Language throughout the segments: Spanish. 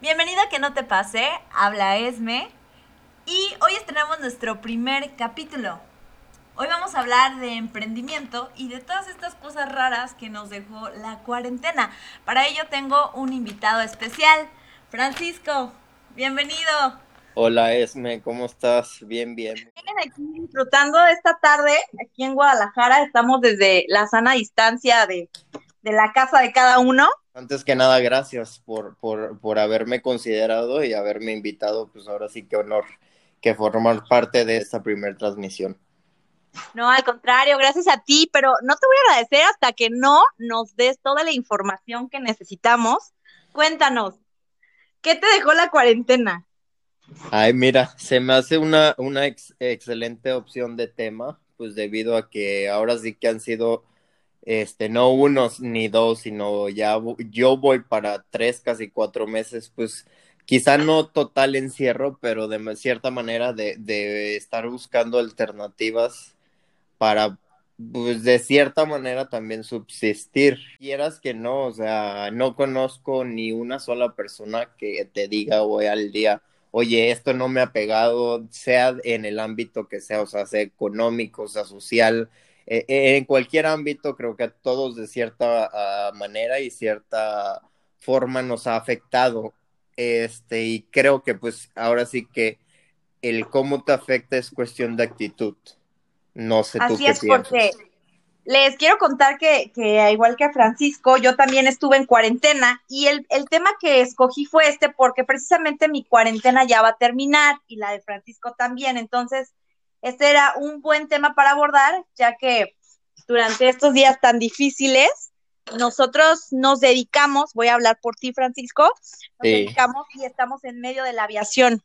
Bienvenido a Que No Te Pase, habla Esme y hoy estrenamos nuestro primer capítulo. Hoy vamos a hablar de emprendimiento y de todas estas cosas raras que nos dejó la cuarentena. Para ello tengo un invitado especial, Francisco. Bienvenido. Hola Esme, ¿cómo estás? Bien, bien. Aquí disfrutando esta tarde aquí en Guadalajara. Estamos desde la sana distancia de, de la casa de cada uno antes que nada, gracias por, por, por, haberme considerado y haberme invitado. Pues ahora sí que honor que formar parte de esta primera transmisión. No, al contrario, gracias a ti, pero no te voy a agradecer hasta que no nos des toda la información que necesitamos. Cuéntanos, ¿qué te dejó la cuarentena? Ay, mira, se me hace una, una excelente opción de tema, pues debido a que ahora sí que han sido este, no unos ni dos, sino ya yo voy para tres, casi cuatro meses, pues quizá no total encierro, pero de cierta manera de, de estar buscando alternativas para, pues de cierta manera también subsistir. Quieras que no, o sea, no conozco ni una sola persona que te diga hoy al día, oye, esto no me ha pegado, sea en el ámbito que sea, o sea, sea económico, sea social, eh, eh, en cualquier ámbito creo que a todos de cierta ah, manera y cierta forma nos ha afectado. Este, y creo que pues ahora sí que el cómo te afecta es cuestión de actitud. No sé tú Así es porque les quiero contar que, que, igual que a Francisco, yo también estuve en cuarentena y el, el tema que escogí fue este porque precisamente mi cuarentena ya va a terminar y la de Francisco también. Entonces, este era un buen tema para abordar, ya que durante estos días tan difíciles, nosotros nos dedicamos, voy a hablar por ti, Francisco, nos dedicamos y estamos en medio de la aviación.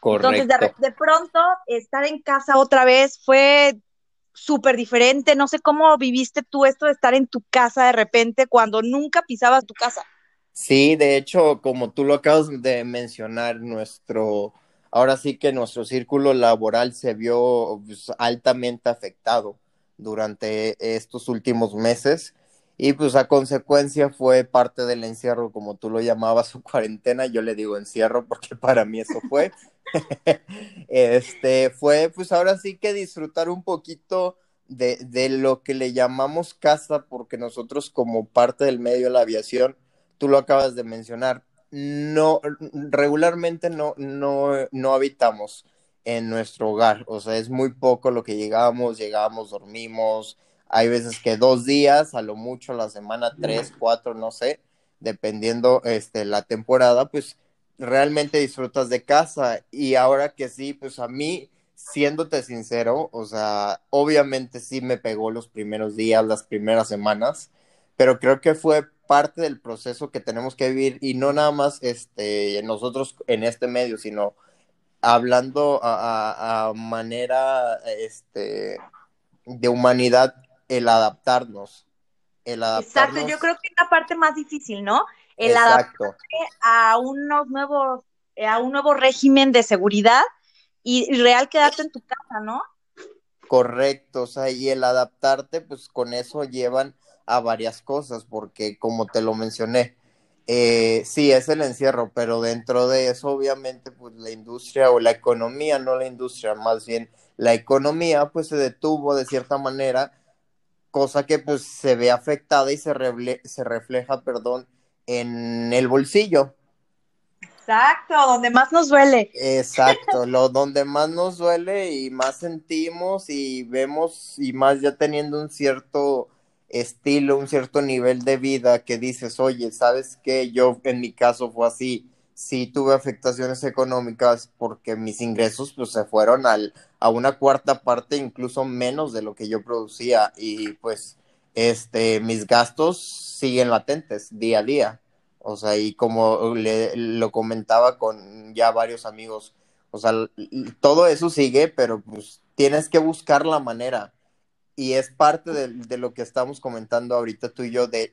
Correcto. Entonces, de, pronto, estar en casa otra vez fue súper diferente. No sé cómo viviste tú esto de estar en tu casa de repente cuando nunca pisabas tu casa. Sí, de hecho, como tú lo acabas de mencionar, nuestro ahora sí que nuestro círculo laboral se vio pues, altamente afectado durante estos últimos meses y pues a consecuencia fue parte del encierro, como tú lo llamabas, su cuarentena, yo le digo encierro porque para mí eso fue. este fue pues ahora sí que disfrutar un poquito de, de lo que le llamamos casa, porque nosotros como parte del medio de la aviación, tú lo acabas de mencionar, no, regularmente no, no, no habitamos en nuestro hogar, o sea, es muy poco lo que llegamos, llegamos, dormimos, hay veces que dos días, a lo mucho la semana, tres, cuatro, no sé, dependiendo este, la temporada, pues realmente disfrutas de casa y ahora que sí, pues a mí, siéndote sincero, o sea, obviamente sí me pegó los primeros días, las primeras semanas, pero creo que fue parte del proceso que tenemos que vivir y no nada más este, nosotros en este medio, sino hablando a, manera este, de humanidad, el adaptarnos. El adaptarnos. Exacto, yo creo que es la parte más difícil, ¿no? El adaptarse a unos nuevos, a un nuevo régimen de seguridad y real quedarte en tu casa, ¿no? Correcto, o sea, y el adaptarte, pues con eso llevan a varias cosas, porque como te lo mencioné, eh, sí es el encierro, pero dentro de eso obviamente pues la industria o la economía, no la industria, más bien la economía pues se detuvo de cierta manera, cosa que pues se ve afectada y se, se refleja, perdón, en el bolsillo. Exacto, donde más nos duele. Exacto, lo donde más nos duele y más sentimos y vemos y más ya teniendo un cierto estilo, un cierto nivel de vida que dices, oye, ¿sabes qué? Yo en mi caso fue así, sí tuve afectaciones económicas porque mis ingresos pues se fueron al, a una cuarta parte, incluso menos de lo que yo producía y pues este, mis gastos siguen latentes día a día. O sea, y como le, lo comentaba con ya varios amigos, o sea, todo eso sigue, pero pues tienes que buscar la manera y es parte de, lo que estamos comentando ahorita tú y yo, de,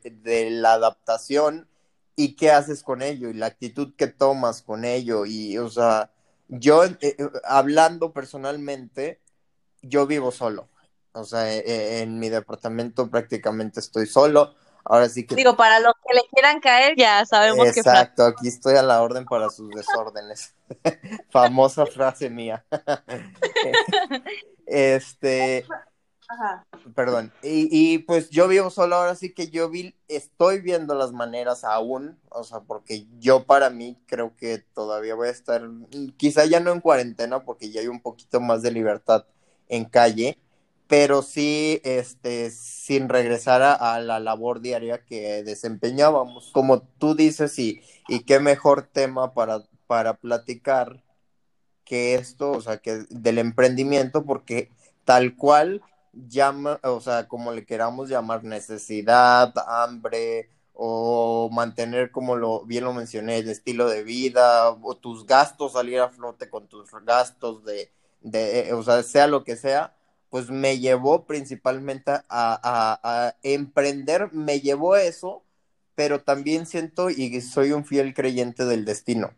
la adaptación y qué haces con ello y la actitud que tomas con ello. Y, o sea, yo eh, eh, hablando personalmente, yo vivo solo. O sea, eh, en mi departamento prácticamente estoy solo. ahora sí que... Digo, para los que le quieran caer, ya sabemos que... Exacto, aquí estoy a la orden para sus desórdenes. Famosa frase mía. este... Perdón. Y, pues yo vivo solo ahora sí que yo vi, estoy viendo las maneras aún, o sea, porque yo para mí creo que todavía voy a estar, quizá ya no en cuarentena, porque ya hay un poquito más de libertad en calle, pero sí, este, sin regresar a, la labor diaria que desempeñábamos. Como tú dices, y, y qué mejor tema para, para platicar que esto, o sea, que del emprendimiento, porque tal cual llama, o sea, como le queramos llamar, necesidad, hambre, o mantener, como lo bien lo mencioné, el estilo de vida, o tus gastos, salir a flote con tus gastos de, de o sea, sea lo que sea, pues me llevó principalmente a, a, emprender, me llevó a eso, pero también siento y soy un fiel creyente del destino.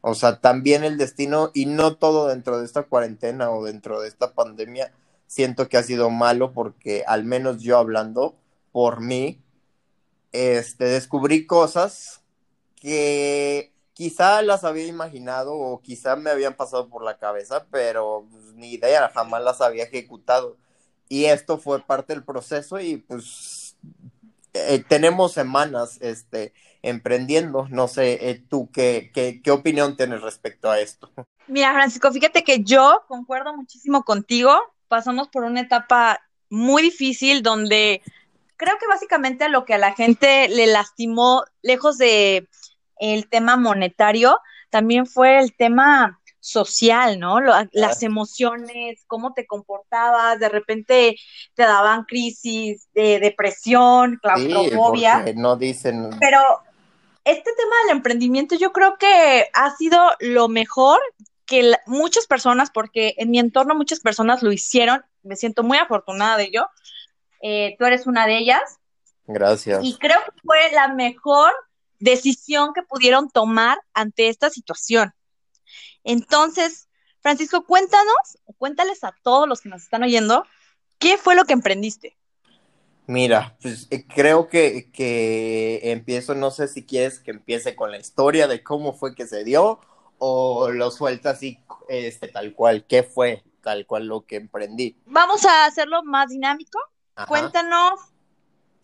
O sea, también el destino, y no todo dentro de esta cuarentena o dentro de esta pandemia, siento que ha sido malo porque al menos yo hablando por mí, este, descubrí cosas que quizá las había imaginado o quizá me habían pasado por la cabeza, pero pues, ni idea, jamás las había ejecutado. Y esto fue parte del proceso y pues eh, tenemos semanas este, emprendiendo. No sé, eh, tú qué, qué, qué opinión tienes respecto a esto. Mira, Francisco, fíjate que yo concuerdo muchísimo contigo pasamos por una etapa muy difícil donde creo que básicamente lo que a la gente le lastimó, lejos de el tema monetario, también fue el tema social, ¿no? las emociones, cómo te comportabas, de repente te daban crisis de depresión, claustrofobia. no dicen. Pero este tema del emprendimiento yo creo que ha sido lo mejor que muchas personas, porque en mi entorno muchas personas lo hicieron, me siento muy afortunada de ello, eh, tú eres una de ellas. Gracias. Y creo que fue la mejor decisión que pudieron tomar ante esta situación. Entonces, Francisco, cuéntanos, cuéntales a todos los que nos están oyendo, ¿qué fue lo que emprendiste? Mira, pues eh, creo que, que empiezo, no sé si quieres que empiece con la historia de cómo fue que se dio o lo sueltas así, este, tal cual, ¿qué fue tal cual lo que emprendí? Vamos a hacerlo más dinámico. Cuéntanos,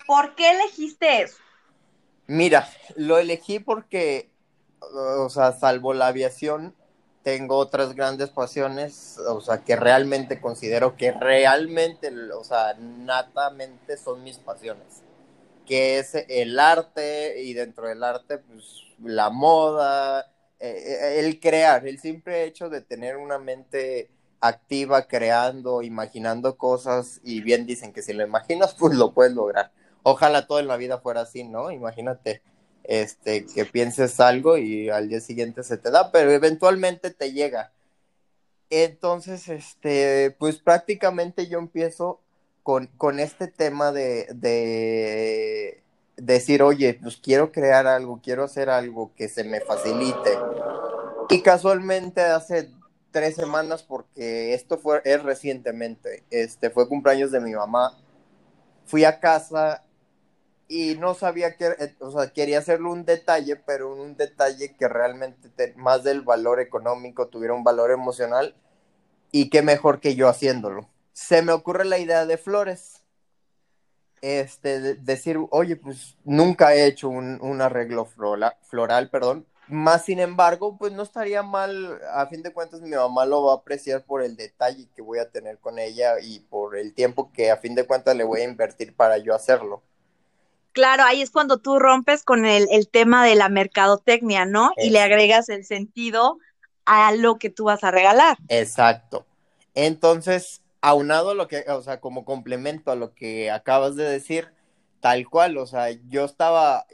¿por qué elegiste eso? Mira, lo elegí porque, o sea, salvo la aviación, tengo otras grandes pasiones, o sea, que realmente considero que realmente, o sea, natamente son mis pasiones, que es el arte y dentro del arte, pues la moda, eh, el crear, el simple hecho de tener una mente activa, creando, imaginando cosas, y bien dicen que si lo imaginas, pues lo puedes lograr. Ojalá todo en la vida fuera así, ¿no? Imagínate este, que pienses algo y al día siguiente se te da, pero eventualmente te llega. Entonces, este, pues prácticamente yo empiezo con, con este tema de, de decir, oye, pues quiero crear algo, quiero hacer algo que se me facilite. Y casualmente hace tres semanas, porque esto fue es recientemente, este fue cumpleaños de mi mamá, fui a casa y no sabía que, eh, o sea, quería hacerle un detalle, pero un detalle que realmente más del valor económico tuviera un valor emocional y qué mejor que yo haciéndolo. Se me ocurre la idea de flores este, decir, oye, pues nunca he hecho un, arreglo floral, floral, perdón. Más sin embargo, pues no estaría mal, a fin de cuentas mi mamá lo va a apreciar por el detalle que voy a tener con ella y por el tiempo que a fin de cuentas le voy a invertir para yo hacerlo. Claro, ahí es cuando tú rompes con el, el tema de la mercadotecnia, ¿no? Y le agregas el sentido a lo que tú vas a regalar. Exacto. Entonces, aunado a lo que, o sea, como complemento a lo que acabas de decir, tal cual, o sea, yo estaba,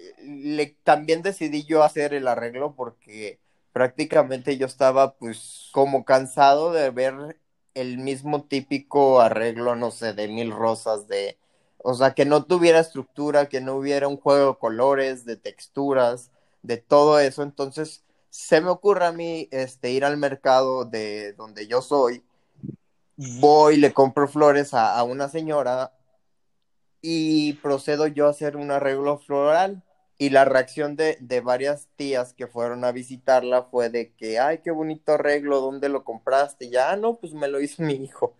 también decidí yo hacer el arreglo porque prácticamente yo estaba pues como cansado de ver el mismo típico arreglo, no sé, de mil rosas, de, o sea, que no tuviera estructura, que no hubiera un juego de colores, de texturas, de todo eso, entonces se me ocurre a mí este, ir al mercado de donde yo soy voy, le compro flores a, una señora y procedo yo a hacer un arreglo floral. Y la reacción de, de, varias tías que fueron a visitarla fue de que, ay, qué bonito arreglo, ¿dónde lo compraste? ya, ah, no, pues me lo hizo mi hijo.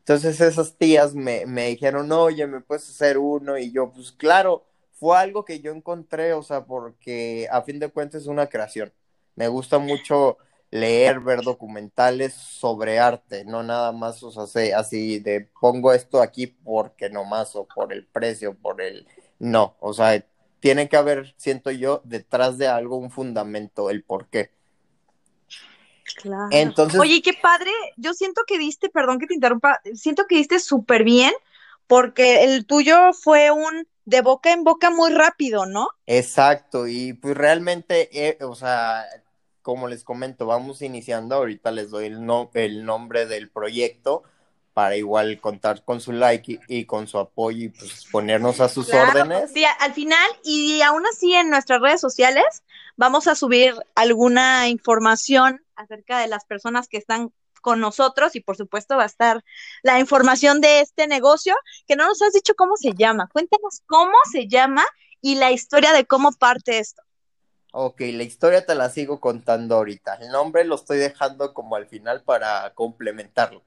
Entonces esas tías me, me dijeron, oye, ¿me puedes hacer uno? Y yo, pues claro, fue algo que yo encontré, o sea, porque a fin de cuentas es una creación. Me gusta mucho leer, ver documentales sobre arte, no nada más, o sea, así de pongo esto aquí porque nomás, o por el precio, por el... No, o sea, tiene que haber, siento yo, detrás de algo un fundamento, el por qué. Claro. Entonces, Oye, qué padre, yo siento que diste, perdón que te interrumpa, siento que diste súper bien, porque el tuyo fue un de boca en boca muy rápido, ¿no? Exacto, y pues realmente, eh, o sea, como les comento, vamos iniciando, ahorita les doy el, no, el nombre del proyecto para igual contar con su like y, con su apoyo y pues ponernos a sus órdenes. Sí, al final, y aún así en nuestras redes sociales, vamos a subir alguna información acerca de las personas que están con nosotros y por supuesto va a estar la información de este negocio, que no nos has dicho cómo se llama. Cuéntanos cómo se llama y la historia de cómo parte esto. Ok, la historia te la sigo contando ahorita. El nombre lo estoy dejando como al final para complementarlo.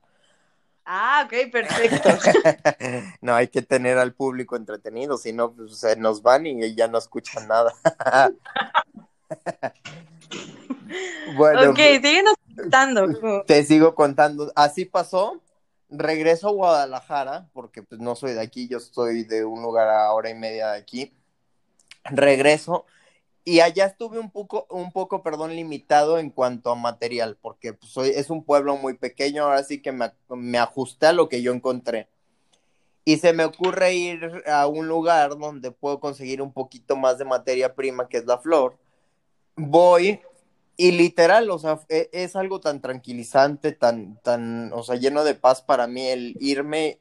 Ah, ok, perfecto. no hay que tener al público entretenido, si no, pues, se nos van y ya no escuchan nada. bueno, ok, síguenos contando. Te sigo contando. Así pasó. Regreso a Guadalajara, porque pues no soy de aquí, yo estoy de un lugar a hora y media de aquí. Regreso y allá estuve un poco, un poco, perdón, limitado en cuanto a material, porque pues, soy, es un pueblo muy pequeño, ahora sí que me, me ajusté a lo que yo encontré. Y se me ocurre ir a un lugar donde puedo conseguir un poquito más de materia prima, que es la flor. Voy y literal, o sea, e, es, algo tan tranquilizante, tan, tan, o sea, lleno de paz para mí el irme,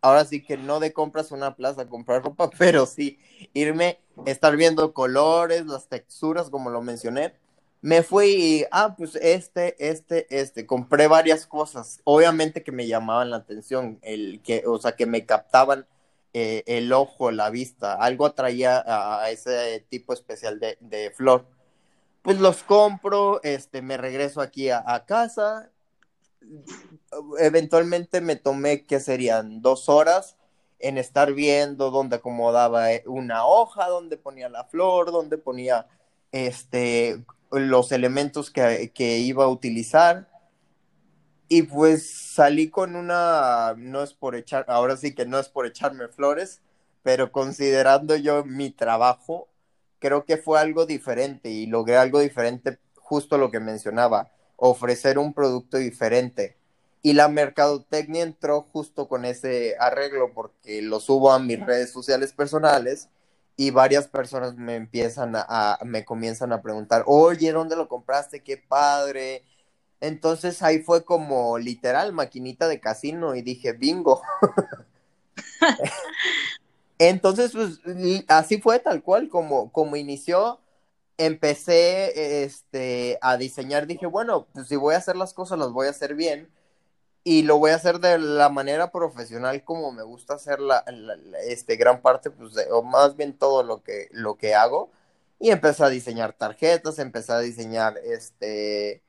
ahora sí que no de compras una plaza comprar ropa, pero sí irme, estar viendo colores, las texturas, como lo mencioné. Me fui y, ah, pues este, este, este, compré varias cosas, obviamente que me llamaban la atención, el que, o sea, que me captaban eh, el ojo, la vista, algo atraía a, ese tipo especial de, de flor pues los compro, este, me regreso aquí a, casa. Eventualmente me tomé, ¿qué serían? Dos horas en estar viendo dónde acomodaba eh, una hoja, dónde ponía la flor, dónde ponía este, los elementos que, que iba a utilizar. Y pues salí con una, no es por echar, ahora sí que no es por echarme flores, pero considerando yo mi trabajo, creo que fue algo diferente y logré algo diferente, justo lo que mencionaba, ofrecer un producto diferente. Y la mercadotecnia entró justo con ese arreglo porque lo subo a mis redes sociales personales y varias personas me empiezan a, me comienzan a preguntar, oye, ¿dónde lo compraste? Qué padre. Entonces ahí fue como literal maquinita de casino y dije, bingo. Entonces, pues así fue tal cual como, como inició. Empecé este, a diseñar, dije, bueno, pues si voy a hacer las cosas, las voy a hacer bien y lo voy a hacer de la manera profesional como me gusta hacer la, este, gran parte, pues, o más bien todo lo que, lo que hago. Y empecé a diseñar tarjetas, empecé a diseñar este,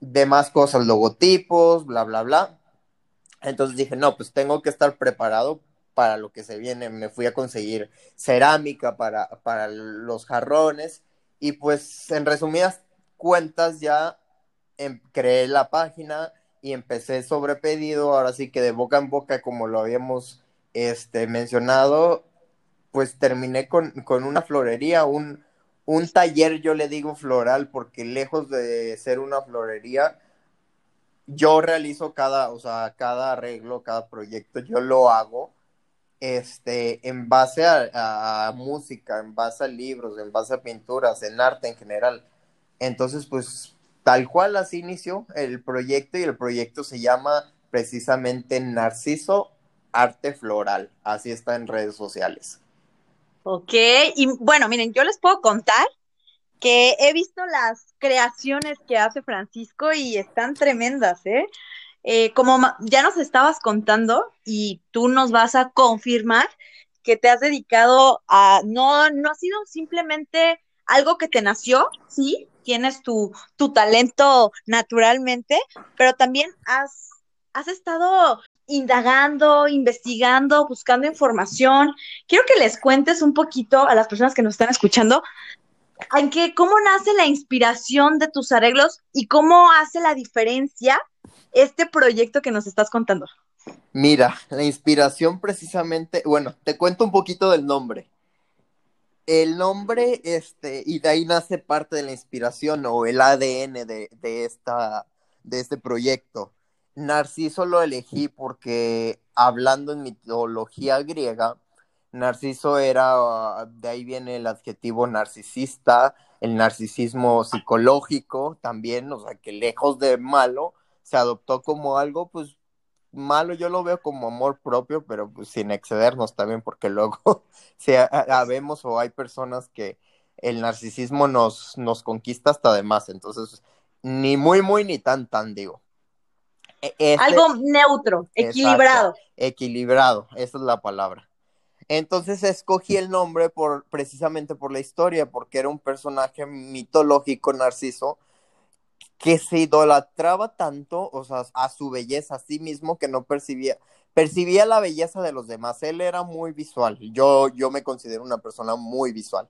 demás cosas, logotipos, bla, bla, bla. Entonces dije, no, pues tengo que estar preparado para lo que se viene. Me fui a conseguir cerámica para, para los jarrones y pues en resumidas cuentas ya em, creé la página y empecé sobre pedido, ahora sí que de boca en boca como lo habíamos este, mencionado, pues terminé con, con una florería, un, un taller, yo le digo floral, porque lejos de ser una florería, yo realizo cada, o sea, cada arreglo, cada proyecto, yo lo hago este, en base a, música, en base a libros, en base a pinturas, en arte en general. Entonces, pues tal cual así inició el proyecto y el proyecto se llama precisamente Narciso Arte Floral. Así está en redes sociales. Ok, y bueno, miren, yo les puedo contar que he visto las creaciones que hace Francisco y están tremendas, ¿eh? Eh, como ya nos estabas contando y tú nos vas a confirmar que te has dedicado a, no, no ha sido simplemente algo que te nació, sí, tienes tu, tu talento naturalmente, pero también has, has estado indagando, investigando, buscando información. Quiero que les cuentes un poquito a las personas que nos están escuchando en qué, cómo nace la inspiración de tus arreglos y cómo hace la diferencia este proyecto que nos estás contando. Mira, la inspiración precisamente, bueno, te cuento un poquito del nombre. El nombre, este, y de ahí nace parte de la inspiración o el ADN de, de, esta, de este proyecto. Narciso lo elegí porque hablando en mitología griega, Narciso era, de ahí viene el adjetivo narcisista, el narcisismo psicológico también, o sea, que lejos de malo, se adoptó como algo, pues, malo, yo lo veo como amor propio, pero pues sin excedernos también, porque luego si vemos o hay personas que el narcisismo nos, nos conquista hasta de más, entonces, ni muy, muy, ni tan, tan, digo. E, este algo neutro, equilibrado. equilibrado, esa es la palabra. Entonces escogí el nombre por, precisamente por la historia, porque era un personaje mitológico, Narciso, que se idolatraba tanto, o sea, a su belleza, a sí mismo, que no percibía, percibía la belleza de los demás. Él era muy visual. Yo, yo me considero una persona muy visual.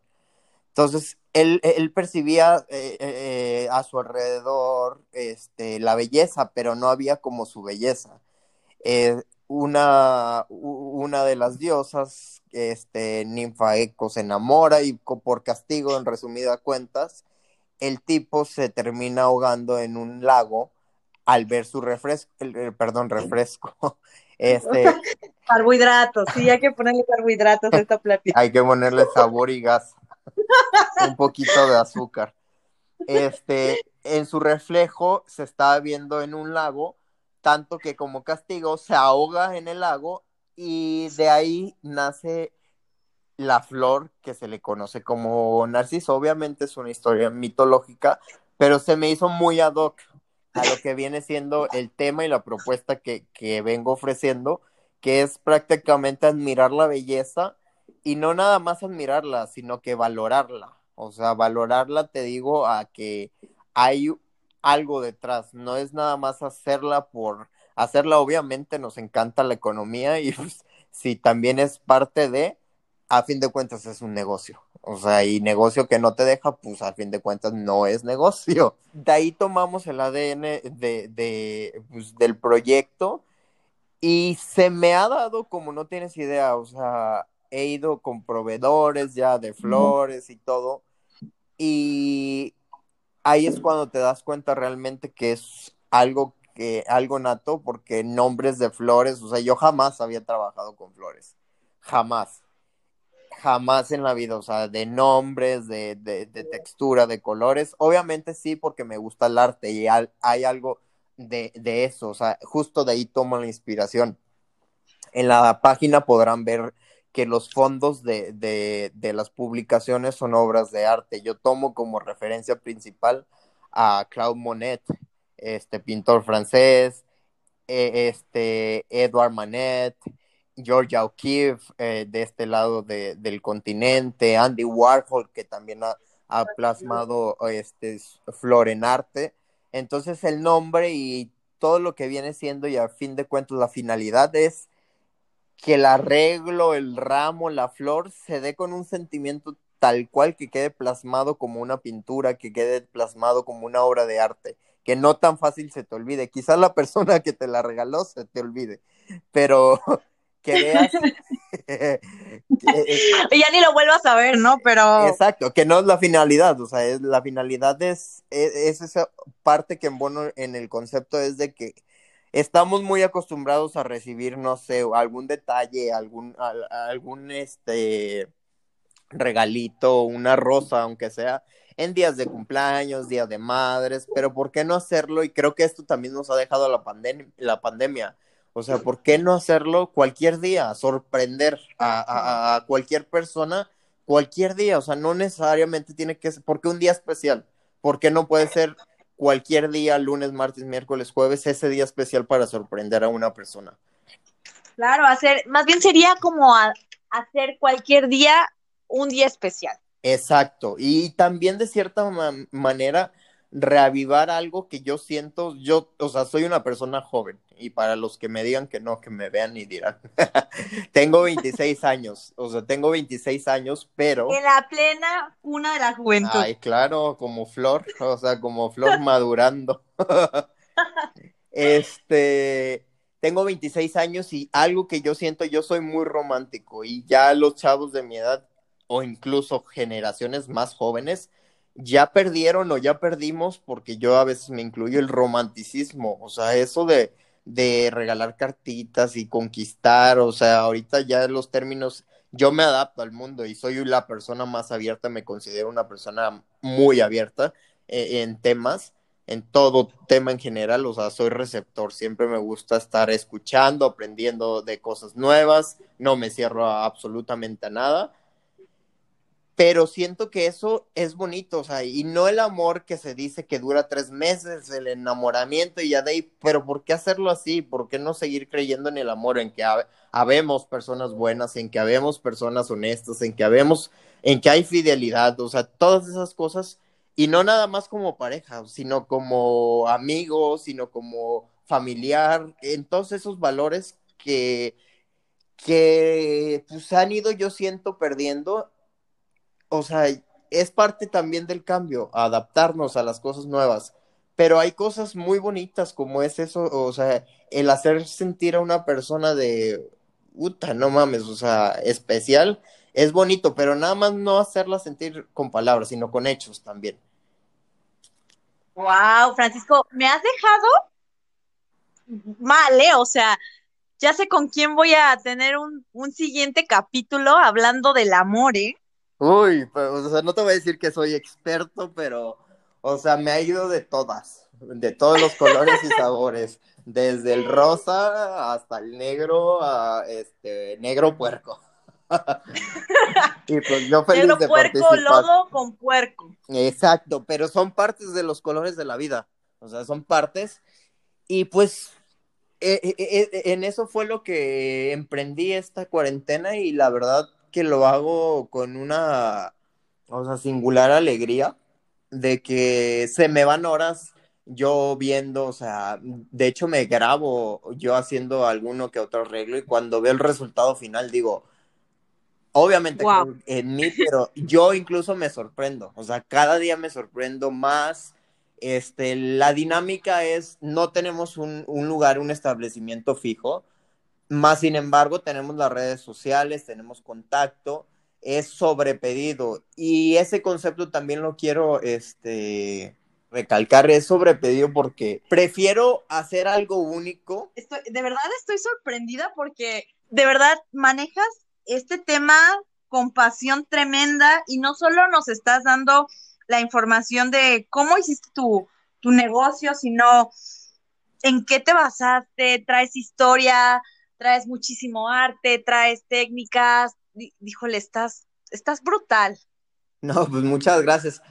Entonces, él, él percibía eh, eh, a su alrededor este, la belleza, pero no había como su belleza. Eh, una, una de las diosas, este, Ninfa Eco, se enamora y por castigo, en resumidas cuentas, el tipo se termina ahogando en un lago al ver su refresco, perdón, refresco. Este, carbohidratos, sí, hay que ponerle carbohidratos a esta plática. Hay que ponerle sabor y gas. un poquito de azúcar. Este, en su reflejo se estaba viendo en un lago tanto que como castigo se ahoga en el lago y de ahí nace la flor que se le conoce como Narciso. Obviamente es una historia mitológica, pero se me hizo muy ad hoc a lo que viene siendo el tema y la propuesta que, que vengo ofreciendo, que es prácticamente admirar la belleza y no nada más admirarla, sino que valorarla. O sea, valorarla, te digo, a que hay algo detrás, no es nada más hacerla por hacerla, obviamente nos encanta la economía y pues, si también es parte de, a fin de cuentas es un negocio, o sea, y negocio que no te deja, pues a fin de cuentas no es negocio. De ahí tomamos el ADN de, de pues, del proyecto y se me ha dado como no tienes idea, o sea, he ido con proveedores ya de flores y todo. Y ahí es cuando te das cuenta realmente que es algo que algo nato porque nombres de flores, o sea, yo jamás había trabajado con flores, jamás, jamás en la vida, o sea, de nombres, de, de, textura, de colores, obviamente sí porque me gusta el arte y hay, algo de, de, eso, o sea, justo de ahí tomo la inspiración. En la página podrán ver que los fondos de, de, las publicaciones son obras de arte. Yo tomo como referencia principal a Claude Monet, este pintor francés, e, este Edouard Manet, Georgia O'Keeffe eh, de este lado del continente, Andy Warhol que también ha, ha plasmado este flor en arte. Entonces el nombre y todo lo que viene siendo y a fin de cuentas la finalidad es que el arreglo, el ramo, la flor se dé con un sentimiento tal cual que quede plasmado como una pintura, que quede plasmado como una obra de arte, que no tan fácil se te olvide. Quizás la persona que te la regaló se te olvide, pero que veas. ya ni lo vuelvas a ver, ¿no? Pero. Exacto, que no es la finalidad, o sea, es, la finalidad es, es, esa parte que en bueno en el concepto es de que estamos muy acostumbrados a recibir, no sé, algún detalle, algún, algún este regalito, una rosa, aunque sea en días de cumpleaños, días de madres, pero ¿por qué no hacerlo? Y creo que esto también nos ha dejado la, la pandemia. O sea, ¿por qué no hacerlo cualquier día? Sorprender a, a, cualquier persona cualquier día. O sea, no necesariamente tiene que ser, porque un día especial, ¿por qué no puede ser cualquier día, lunes, martes, miércoles, jueves, ese día especial para sorprender a una persona. Claro, hacer, más bien sería como hacer cualquier día un día especial. Exacto, y también de cierta manera reavivar algo que yo siento, yo, o sea, soy una persona joven y para los que me digan que no, que me vean y dirán, tengo 26 años, o sea, tengo 26 años, pero... En la plena una de la juventud. Ay, claro, como flor, o sea, como flor madurando. este, tengo 26 años y algo que yo siento, yo soy muy romántico y ya los chavos de mi edad o incluso generaciones más jóvenes ya perdieron o ya perdimos, porque yo a veces me incluyo el romanticismo, o sea, eso de, de regalar cartitas y conquistar, o sea, ahorita ya los términos, yo me adapto al mundo y soy la persona más abierta, me considero una persona muy abierta eh, en temas, en todo tema en general, o sea, soy receptor, siempre me gusta estar escuchando, aprendiendo de cosas nuevas, no me cierro absolutamente a nada pero siento que eso es bonito, o sea, y no el amor que se dice que dura tres meses, el enamoramiento y ya de ahí, pero ¿por qué hacerlo así? ¿Por qué no seguir creyendo en el amor, en que habemos personas buenas, en que habemos personas honestas, en que habemos, en que hay fidelidad, o sea, todas esas cosas, y no nada más como pareja, sino como amigos, sino como familiar, en todos esos valores que, que pues han ido, yo siento, perdiendo o sea, es parte también del cambio, adaptarnos a las cosas nuevas. Pero hay cosas muy bonitas como es eso, o sea, el hacer sentir a una persona de, puta, no mames, o sea, especial, es bonito, pero nada más no hacerla sentir con palabras, sino con hechos también. Wow, Francisco, me has dejado mal, ¿eh? O sea, ya sé con quién voy a tener un, un siguiente capítulo hablando del amor, ¿eh? Uy, pero, o sea, no te voy a decir que soy experto, pero, o sea, me ha ido de todas, de todos los colores y sabores, desde el rosa hasta el negro, a este, negro puerco. y pues yo feliz negro puerco, lodo con puerco. Exacto, pero son partes de los colores de la vida, o sea, son partes, y pues eh, eh, eh, en eso fue lo que emprendí esta cuarentena y la verdad que lo hago con una, o sea, singular alegría de que se me van horas yo viendo, o sea, de hecho me grabo yo haciendo alguno que otro arreglo y cuando veo el resultado final digo, obviamente en mí, pero yo incluso me sorprendo, o sea, cada día me sorprendo más. Este, la dinámica es, no tenemos un, un lugar, un establecimiento fijo, más sin embargo, tenemos las redes sociales, tenemos contacto, es sobrepedido. Y ese concepto también lo quiero este, recalcar, es sobrepedido porque prefiero hacer algo único. de verdad estoy sorprendida porque de verdad manejas este tema con pasión tremenda y no solo nos estás dando la información de cómo hiciste tu, tu negocio, sino en qué te basaste, traes historia, traes muchísimo arte, traes técnicas, díjole, estás, estás brutal. No, pues muchas gracias.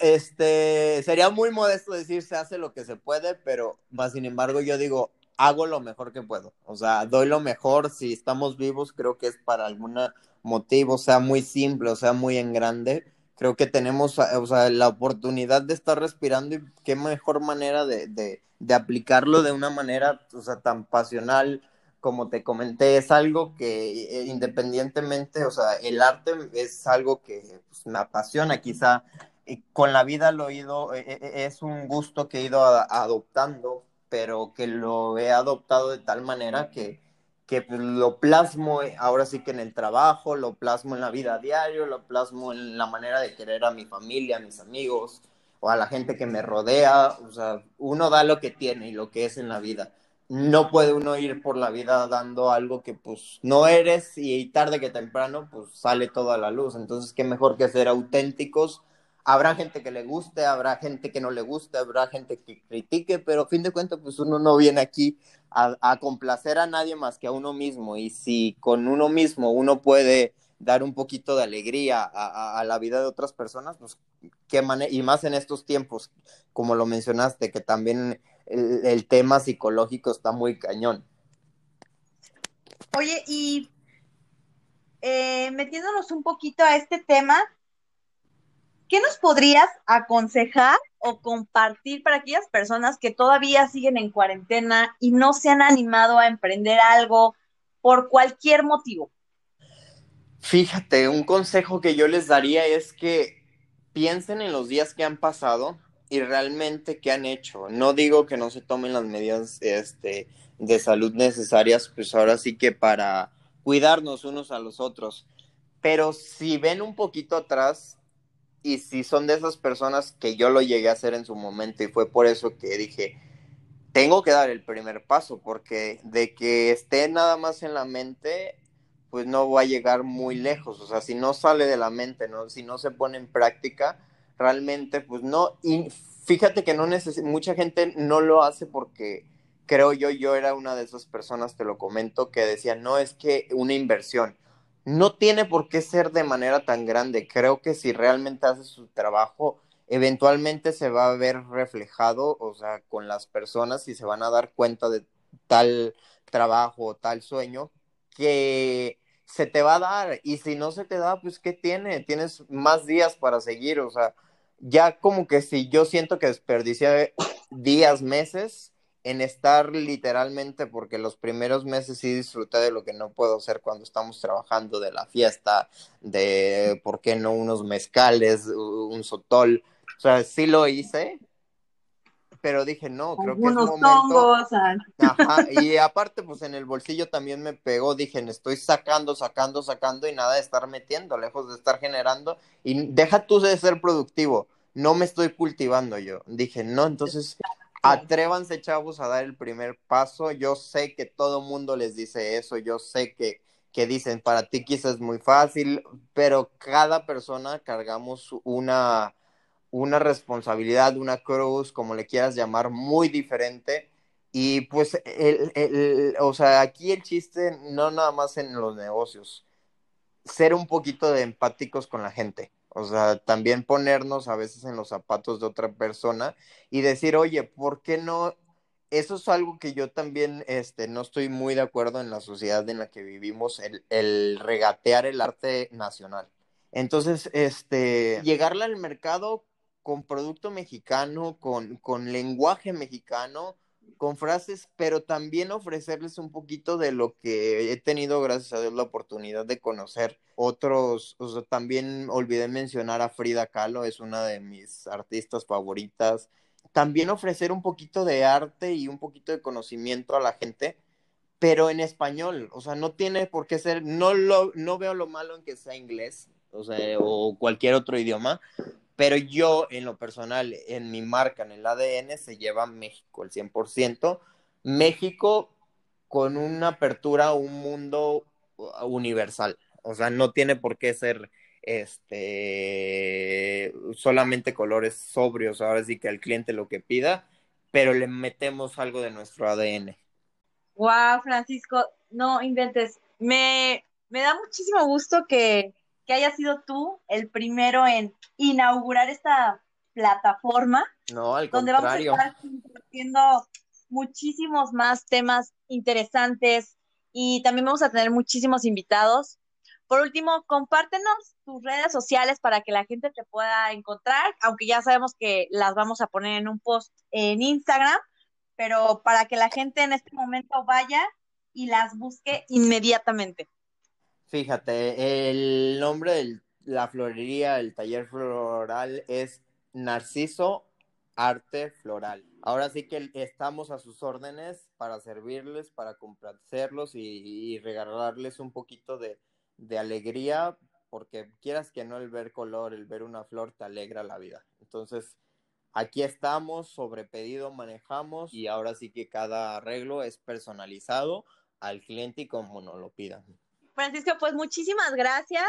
Este, sería muy modesto decir se hace lo que se puede, pero más sin embargo yo digo, hago lo mejor que puedo. O sea, doy lo mejor. Si estamos vivos, creo que es para algún motivo, sea muy simple, o sea muy en grande. Creo que tenemos, o sea, la oportunidad de estar respirando y qué mejor manera de, de, de aplicarlo de una manera, o sea, tan pasional, como te comenté, es algo que eh, independientemente, o sea, el arte es algo que pues, me apasiona, quizá con la vida lo he ido, e, e, e, es un gusto que he ido adoptando, pero que lo he adoptado de tal manera que, que pues, lo plasmo eh, ahora sí que en el trabajo, lo plasmo en la vida diario, lo plasmo en la manera de querer a mi familia, a mis amigos o a la gente que me rodea, o sea, uno da lo que tiene y lo que es en la vida no puede uno ir por la vida dando algo que pues no eres y tarde que temprano pues sale todo a la luz. Entonces, qué mejor que ser auténticos. Habrá gente que le guste, habrá gente que no le guste, habrá gente que critique, pero a fin de cuentas pues uno no viene aquí a, complacer a nadie más que a uno mismo. Y si con uno mismo uno puede dar un poquito de alegría a, a la vida de otras personas, pues qué manera, y más en estos tiempos, como lo mencionaste, que también el, tema psicológico está muy cañón. Oye, y eh, metiéndonos un poquito a este tema, ¿qué nos podrías aconsejar o compartir para aquellas personas que todavía siguen en cuarentena y no se han animado a emprender algo por cualquier motivo? Fíjate, un consejo que yo les daría es que piensen en los días que han pasado y realmente qué han hecho. No digo que no se tomen las medidas este, de salud necesarias, pues ahora sí que para cuidarnos unos a los otros. Pero si ven un poquito atrás y si son de esas personas que yo lo llegué a hacer en su momento y fue por eso que dije, tengo que dar el primer paso, porque de que esté nada más en la mente, pues no va a llegar muy lejos. O sea, si no sale de la mente, ¿no? si no se pone en práctica, realmente, pues no. Y fíjate que no neces mucha gente no lo hace porque creo yo, yo era una de esas personas, te lo comento, que decía, no es que una inversión. No tiene por qué ser de manera tan grande. Creo que si realmente hace su trabajo, eventualmente se va a ver reflejado, o sea, con las personas y se van a dar cuenta de tal trabajo o tal sueño que se te va a dar. Y si no se te da, pues ¿qué tiene? Tienes más días para seguir, o sea, ya como que si yo siento que desperdicié días, meses en estar literalmente, porque los primeros meses sí disfruté de lo que no puedo hacer cuando estamos trabajando, de la fiesta, de, ¿por qué no? Unos mezcales, un sotol. O sea, sí lo hice, pero dije, no, creo que es momento. Ajá, y aparte, pues en el bolsillo también me pegó, dije, estoy sacando, sacando, sacando y nada de estar metiendo, lejos de estar generando. Y deja tú de ser productivo, no me estoy cultivando yo. Dije, no, entonces Atrévanse, chavos, a dar el primer paso. Yo sé que todo mundo les dice eso, yo sé que, que dicen, para ti quizás es muy fácil, pero cada persona cargamos una, una responsabilidad, una cruz, como le quieras llamar, muy diferente. Y pues, el, el, o sea, aquí el chiste no nada más en los negocios, ser un poquito de empáticos con la gente. O sea, también ponernos a veces en los zapatos de otra persona y decir, oye, ¿por qué no? Eso es algo que yo también este, no estoy muy de acuerdo en la sociedad en la que vivimos, el, regatear el arte nacional. Entonces, este, llegarle al mercado con producto mexicano, con, con lenguaje mexicano, con frases, pero también ofrecerles un poquito de lo que he tenido, gracias a Dios, la oportunidad de conocer otros, o sea, también olvidé mencionar a Frida Kahlo, es una de mis artistas favoritas. También ofrecer un poquito de arte y un poquito de conocimiento a la gente, pero en español, o sea, no tiene por qué ser, no, lo, no veo lo malo en que sea inglés, o sea, o cualquier otro idioma, pero yo, en lo personal, en mi marca, en el ADN, se lleva México el 100%. México con una apertura a un mundo universal. O sea, no tiene por qué ser este solamente colores sobrios, ahora sí que al cliente lo que pida, pero le metemos algo de nuestro ADN. Wow, Francisco, no inventes. Me, me da muchísimo gusto que, que hayas sido tú el primero en inaugurar esta plataforma. No, al donde contrario. vamos a estar compartiendo muchísimos más temas interesantes y también vamos a tener muchísimos invitados. Por último, compártenos tus redes sociales para que la gente te pueda encontrar, aunque ya sabemos que las vamos a poner en un post en Instagram, pero para que la gente en este momento vaya y las busque inmediatamente. Fíjate, el nombre de la florería, el taller floral es Narciso Arte Floral. Ahora sí que estamos a sus órdenes para servirles, para complacerlos y, regalarles un poquito de, alegría, porque quieras que no el ver color, el ver una flor te alegra la vida. Entonces, aquí estamos, sobre pedido manejamos y ahora sí que cada arreglo es personalizado al cliente y como nos lo pidan. Francisco, pues muchísimas gracias.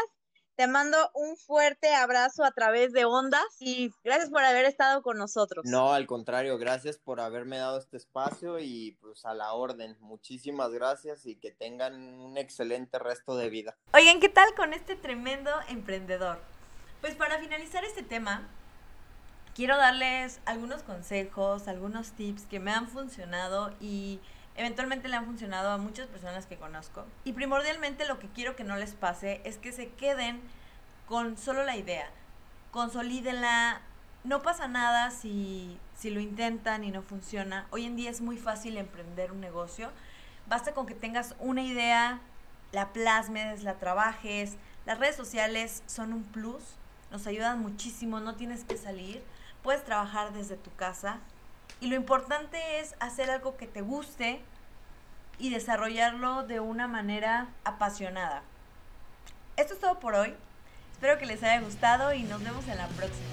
Te mando un fuerte abrazo a través de Ondas y gracias por haber estado con nosotros. No, al contrario, gracias por haberme dado este espacio y pues a la orden. Muchísimas gracias y que tengan un excelente resto de vida. Oigan, ¿qué tal con este tremendo emprendedor? Pues para finalizar este tema, quiero darles algunos consejos, algunos tips que me han funcionado y Eventualmente le han funcionado a muchas personas que conozco. Y primordialmente lo que quiero que no les pase es que se queden con solo la idea. Consolídenla. No pasa nada si, si lo intentan y no funciona. Hoy en día es muy fácil emprender un negocio. Basta con que tengas una idea, la plasmes, la trabajes. Las redes sociales son un plus, nos ayudan muchísimo, no tienes que salir, puedes trabajar desde tu casa y lo importante es hacer algo que te guste y desarrollarlo de una manera apasionada. Esto es todo por hoy. Espero que les haya gustado y nos vemos en la próxima.